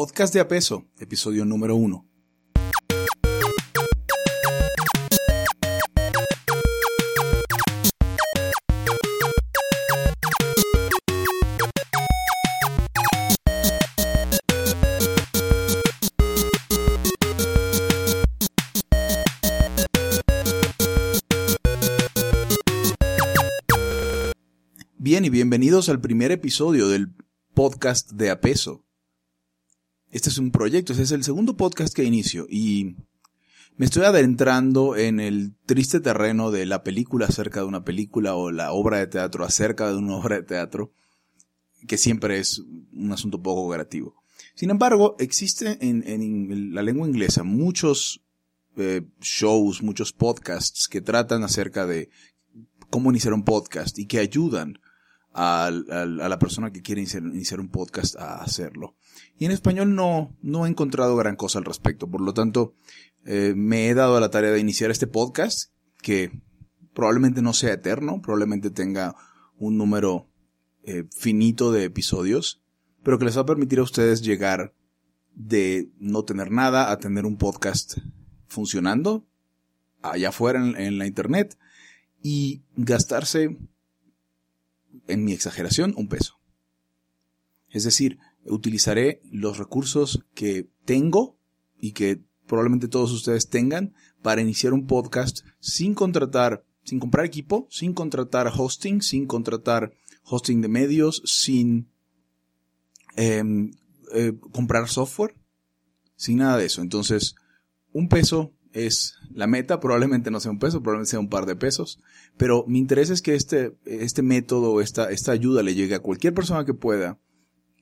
Podcast de Apeso, episodio número uno. Bien y bienvenidos al primer episodio del podcast de Apeso. Este es un proyecto, este es el segundo podcast que inicio y me estoy adentrando en el triste terreno de la película acerca de una película o la obra de teatro acerca de una obra de teatro, que siempre es un asunto poco creativo. Sin embargo, existe en, la lengua inglesa muchos eh, shows, muchos podcasts que tratan acerca de cómo iniciar un podcast y que ayudan a, la persona que quiere iniciar, un podcast a hacerlo. Y en español no, no he encontrado gran cosa al respecto. Por lo tanto, eh, me he dado a la tarea de iniciar este podcast que probablemente no sea eterno, probablemente tenga un número eh, finito de episodios, pero que les va a permitir a ustedes llegar de no tener nada a tener un podcast funcionando allá afuera en la internet y gastarse en mi exageración, un peso. Es decir, utilizaré los recursos que tengo y que probablemente todos ustedes tengan para iniciar un podcast sin contratar, sin comprar equipo, sin contratar hosting, sin contratar hosting de medios, sin em, eh, comprar software, sin nada de eso. Entonces, un peso es la meta, probablemente no sea un peso, probablemente sea un par de pesos, pero mi interés es que este, este método, esta, esta ayuda le llegue a cualquier persona que pueda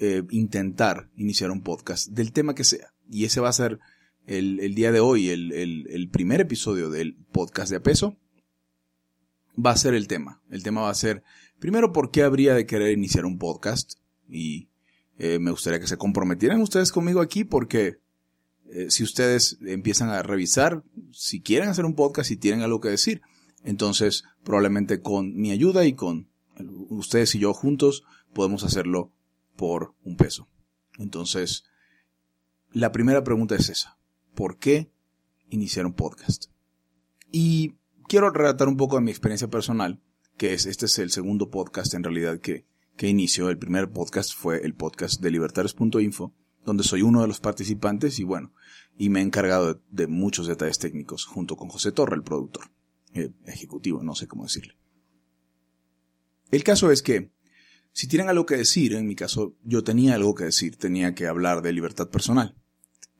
eh, intentar iniciar un podcast del tema que sea. Y ese va a ser el, el día de hoy, el, el, primer episodio del podcast de a peso. Va a ser el tema. El tema va a ser, primero, ¿por qué habría de querer iniciar un podcast? Y eh, me gustaría que se comprometieran ustedes conmigo aquí porque eh, si ustedes empiezan a revisar, si quieren hacer un podcast, si tienen algo que decir, entonces probablemente con mi ayuda y con ustedes y yo juntos podemos hacerlo por un peso. Entonces, la primera pregunta es esa. ¿Por qué iniciar un podcast? Y quiero relatar un poco de mi experiencia personal, que es, este es el segundo podcast en realidad que, que inicio. El primer podcast fue el podcast de libertarios.info donde soy uno de los participantes y bueno, y me he encargado de, muchos detalles técnicos junto con José Torre, el productor, eh, ejecutivo, no sé cómo decirle. El caso es que, si tienen algo que decir, en mi caso yo tenía algo que decir, tenía que hablar de libertad personal.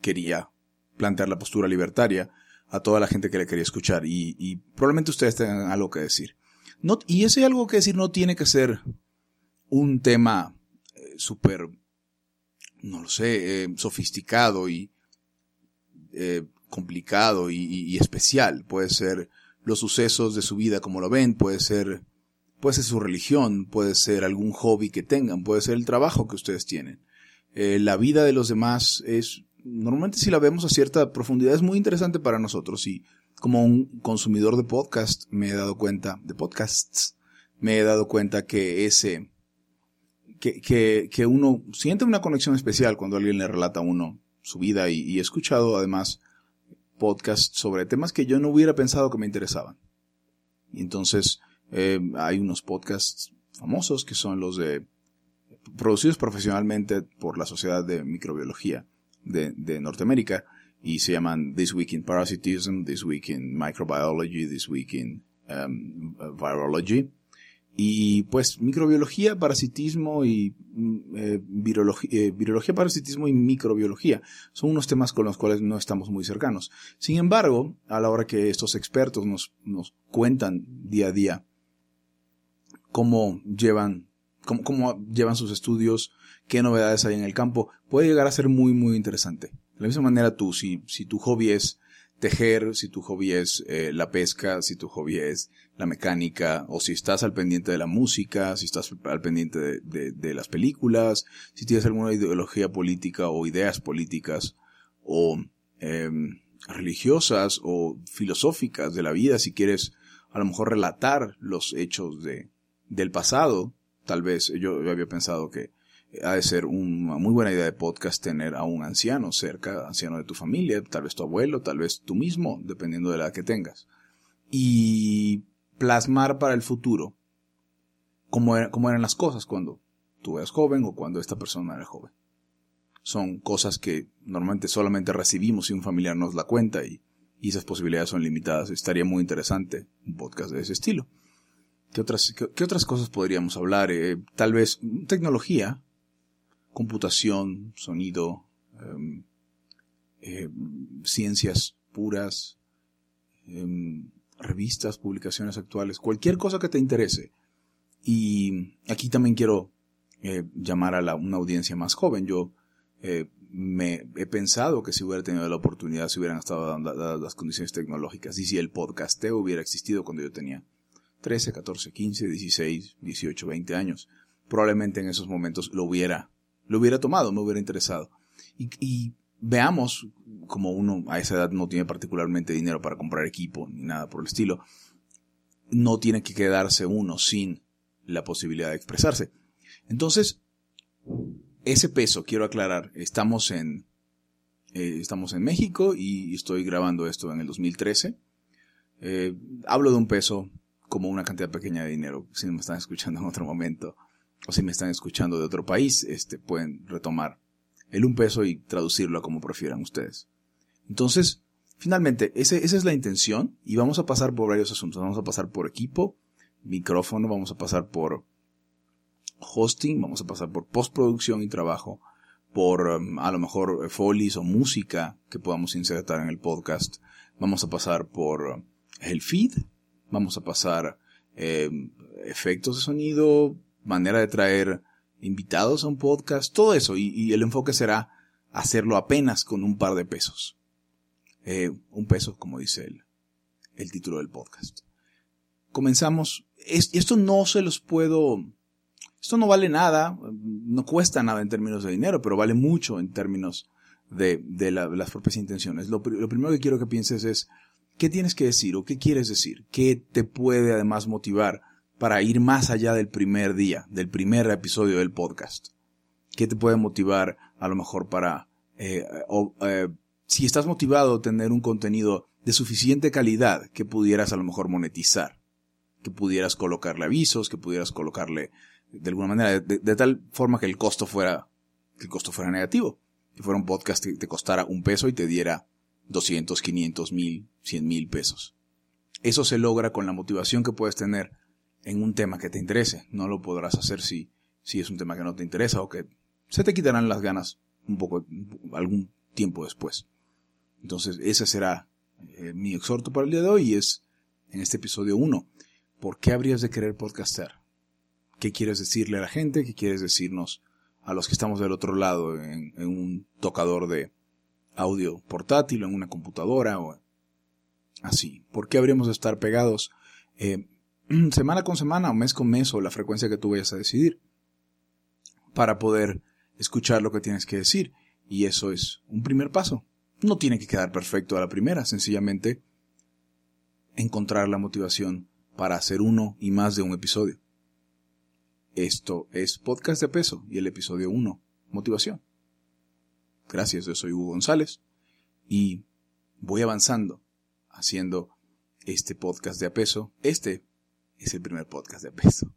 Quería plantear la postura libertaria a toda la gente que le quería escuchar y, probablemente ustedes tengan algo que decir. No, y ese algo que decir no tiene que ser un tema eh, súper no lo sé, eh, sofisticado y eh, complicado y, especial. Puede ser los sucesos de su vida como lo ven, puede ser, puede ser su religión, puede ser algún hobby que tengan, puede ser el trabajo que ustedes tienen. Eh, la vida de los demás es, normalmente si la vemos a cierta profundidad, es muy interesante para nosotros y como un consumidor de podcast me he dado cuenta, de podcasts, me he dado cuenta que ese, que, que, uno siente una conexión especial cuando alguien le relata a uno su vida y, he escuchado además podcasts sobre temas que yo no hubiera pensado que me interesaban. Y entonces eh, hay unos podcasts famosos que son los de producidos profesionalmente por la Sociedad de Microbiología de, de Norteamérica y se llaman This Week in Parasitism, This Week in Microbiology, This Week in um, Virology. Y pues microbiología, parasitismo y mm, eh, virología, eh, virología, parasitismo y microbiología son unos temas con los cuales no estamos muy cercanos. Sin embargo, a la hora que estos expertos nos, nos cuentan día a día cómo llevan, cómo, cómo llevan sus estudios, qué novedades hay en el campo, puede llegar a ser muy, muy interesante. De la misma manera tú, si, si tu hobby es tejer, si tu hobby es eh, la pesca, si tu hobby es la mecánica, o si estás al pendiente de la música, si estás al pendiente de, de, las películas, si tienes alguna ideología política o ideas políticas, o em, religiosas o filosóficas de la vida, si quieres a lo mejor relatar los hechos de, del pasado, tal vez yo, había pensado que ha de ser una muy buena idea de podcast tener a un anciano cerca, anciano de tu familia, tal vez tu abuelo, tal vez tú mismo, dependiendo de la edad que tengas. Y plasmar para el futuro cómo, eran las cosas cuando tú eras joven o cuando esta persona era joven. Son cosas que normalmente solamente recibimos si un familiar nos la cuenta y, esas posibilidades son limitadas. Estaría muy interesante un podcast de ese estilo. ¿Qué otras, qué, otras cosas podríamos hablar? Eh, tal vez tecnología, computación, sonido, em, eh, ciencias puras, em, revistas, publicaciones actuales, cualquier cosa que te interese. Y aquí también quiero eh, llamar a una audiencia más joven. Yo eh, me he pensado que si hubiera tenido la oportunidad, si hubieran estado dadas las condiciones tecnológicas y si el podcasteo hubiera existido cuando yo tenía 13, 14, 15, 16, 18, 20 años, probablemente en esos momentos lo hubiera, lo hubiera tomado, me hubiera interesado. Y, veamos como uno a esa edad no tiene particularmente dinero para comprar equipo ni nada por el estilo, no tiene que quedarse uno sin la posibilidad de expresarse. Entonces, ese peso, quiero aclarar, estamos en, eh, estamos en México y estoy grabando esto en el 2013. Eh, hablo de un peso como una cantidad pequeña de dinero. Si me están escuchando en otro momento o si me están escuchando de otro país, este, pueden retomar el un peso y traducirlo como prefieran ustedes. Entonces, finalmente, ese, esa es la intención y vamos a pasar por varios asuntos. Vamos a pasar por equipo, micrófono, vamos a pasar por hosting, vamos a pasar por postproducción y trabajo, por um, a lo mejor folies o música que podamos insertar en el podcast, vamos a pasar por um, el feed, vamos a pasar em, efectos de sonido, manera de traer invitados a un podcast, todo eso, y, el enfoque será hacerlo apenas con un par de pesos. Eh, un peso, como dice el, el título del podcast. Comenzamos. esto no se los puedo esto no vale nada, no cuesta nada en términos de dinero, pero vale mucho en términos de, las propias intenciones. Lo, primero que quiero que pienses es, ¿qué tienes que decir o qué quieres decir? ¿Qué te puede además motivar para ir más allá del primer día, del primer episodio del podcast? ¿Qué te puede motivar a lo mejor para, eh, eh, si estás motivado a tener un contenido de suficiente calidad que pudieras a lo mejor monetizar, que pudieras colocarle avisos, que pudieras colocarle de alguna manera, de, tal forma que el costo fuera, que el costo fuera negativo. Que fuera un podcast que te costara un peso y te diera 200, 500 mil, 100 mil pesos. Eso se logra con la motivación que puedes tener en un tema que te interese. No lo podrás hacer si, si es un tema que no te interesa o que se te quitarán las ganas un poco, algún tiempo después. Entonces, ese será eh, mi exhorto para el día de hoy y es en este episodio 1. ¿Por qué habrías de querer podcaster? qué quieres decirle a la gente, qué quieres decirnos a los que estamos del otro lado en, un tocador de audio portátil, en una computadora o así. ¿Por qué habríamos de estar pegados eh, semana con semana o mes con mes o la frecuencia que tú vayas a decidir para poder escuchar lo que tienes que decir? Y eso es un primer paso. No tiene que quedar perfecto a la primera, sencillamente encontrar la motivación para hacer uno y más de un episodio. Esto es Podcast de Peso y el episodio 1, Motivación. Gracias, yo soy Hugo González y voy avanzando haciendo este podcast de a peso. Este es el primer podcast de peso.